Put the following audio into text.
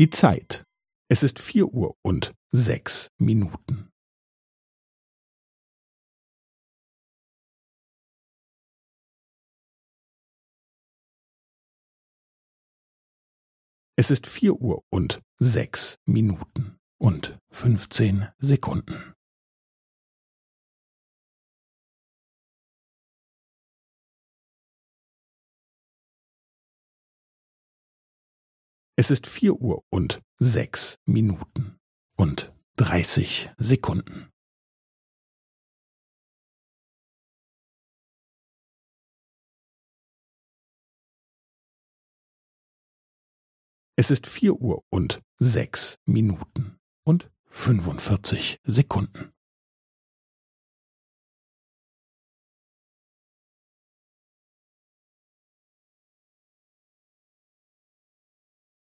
Die Zeit. Es ist vier Uhr und sechs Minuten. Es ist vier Uhr und sechs Minuten und fünfzehn Sekunden. Es ist vier Uhr und sechs Minuten und dreißig Sekunden. Es ist vier Uhr und sechs Minuten und fünfundvierzig Sekunden.